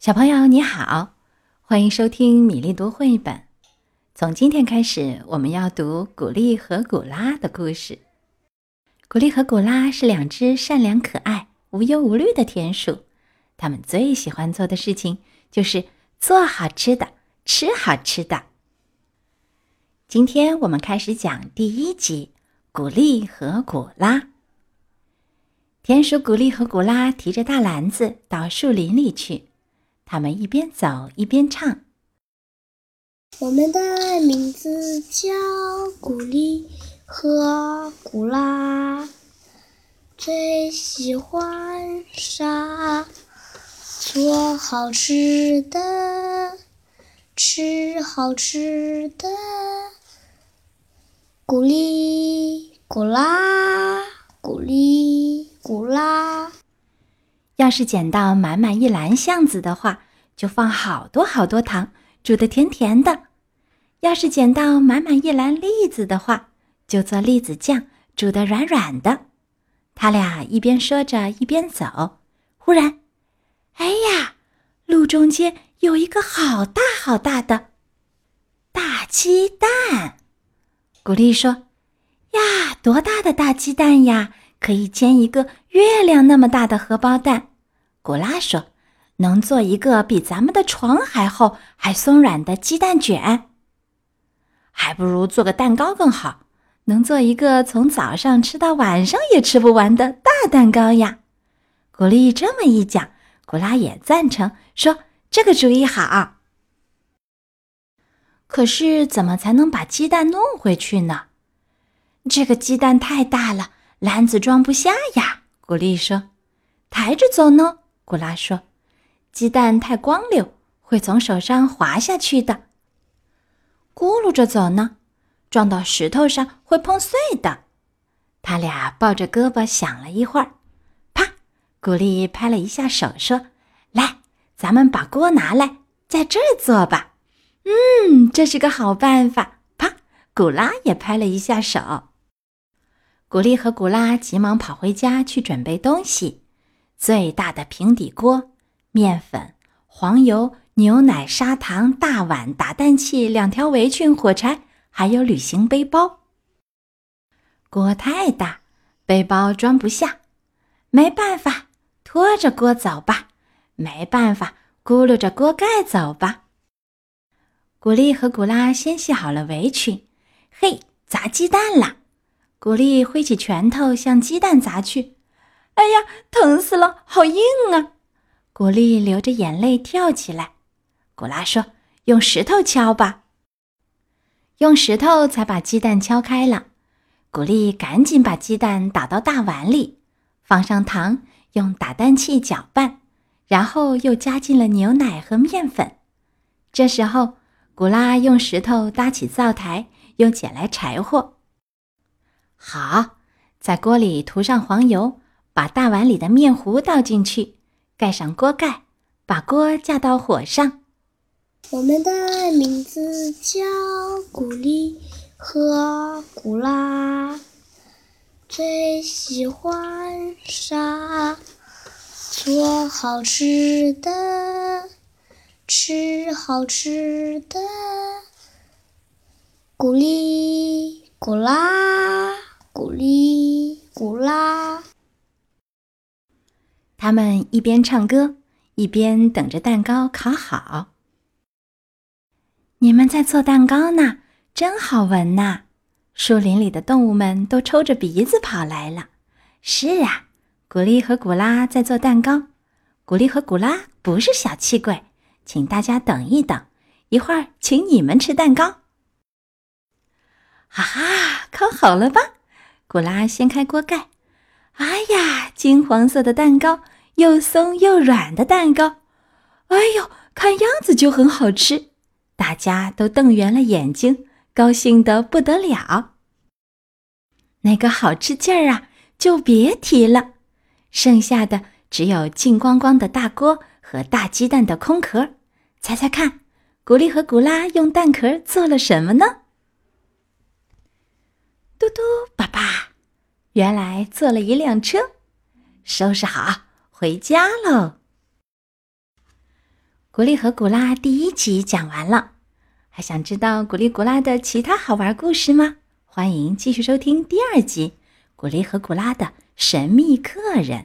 小朋友你好，欢迎收听米粒读绘本。从今天开始，我们要读古丽和古拉的故事。古丽和古拉是两只善良可爱、无忧无虑的田鼠，它们最喜欢做的事情就是做好吃的、吃好吃的。今天我们开始讲第一集《古丽和古拉》。田鼠古丽和古拉提着大篮子到树林里去。他们一边走一边唱：“我们的名字叫古丽和古拉，最喜欢啥？做好吃的，吃好吃的。古丽古拉，古丽古拉。”要是捡到满满一篮橡子的话，就放好多好多糖，煮的甜甜的；要是捡到满满一篮栗子的话，就做栗子酱，煮的软软的。他俩一边说着，一边走。忽然，哎呀，路中间有一个好大好大的大鸡蛋！古丽说：“呀，多大的大鸡蛋呀！可以煎一个月亮那么大的荷包蛋。”古拉说：“能做一个比咱们的床还厚、还松软的鸡蛋卷，还不如做个蛋糕更好。能做一个从早上吃到晚上也吃不完的大蛋糕呀！”古丽这么一讲，古拉也赞成，说：“这个主意好。”可是怎么才能把鸡蛋弄回去呢？这个鸡蛋太大了，篮子装不下呀。古丽说：“抬着走呢。”古拉说：“鸡蛋太光溜，会从手上滑下去的。咕噜着走呢，撞到石头上会碰碎的。”他俩抱着胳膊想了一会儿，啪！古丽拍了一下手，说：“来，咱们把锅拿来，在这儿做吧。”嗯，这是个好办法。啪！古拉也拍了一下手。古丽和古拉急忙跑回家去准备东西。最大的平底锅、面粉、黄油、牛奶、砂糖、大碗、打蛋器、两条围裙、火柴，还有旅行背包。锅太大，背包装不下，没办法，拖着锅走吧。没办法，咕噜着锅盖走吧。古丽和古拉先系好了围裙，嘿，砸鸡蛋了！古丽挥起拳头向鸡蛋砸去。哎呀，疼死了，好硬啊！古丽流着眼泪跳起来。古拉说：“用石头敲吧。”用石头才把鸡蛋敲开了。古丽赶紧把鸡蛋打到大碗里，放上糖，用打蛋器搅拌，然后又加进了牛奶和面粉。这时候，古拉用石头搭起灶台，又捡来柴火。好，在锅里涂上黄油。把大碗里的面糊倒进去，盖上锅盖，把锅架到火上。我们的名字叫古丽和古拉，最喜欢啥？做好吃的，吃好吃的。古丽古拉，古丽他们一边唱歌，一边等着蛋糕烤好。你们在做蛋糕呢，真好闻呐！树林里的动物们都抽着鼻子跑来了。是啊，古丽和古拉在做蛋糕。古丽和古拉不是小气鬼，请大家等一等，一会儿请你们吃蛋糕。哈哈，烤好了吧？古拉掀开锅盖。哎呀，金黄色的蛋糕，又松又软的蛋糕，哎呦，看样子就很好吃，大家都瞪圆了眼睛，高兴得不得了。那个好吃劲儿啊，就别提了，剩下的只有净光光的大锅和大鸡蛋的空壳。猜猜看，古丽和古拉用蛋壳做了什么呢？嘟嘟，爸爸。原来坐了一辆车，收拾好回家喽。古丽和古拉第一集讲完了，还想知道古丽古拉的其他好玩故事吗？欢迎继续收听第二集《古丽和古拉的神秘客人》。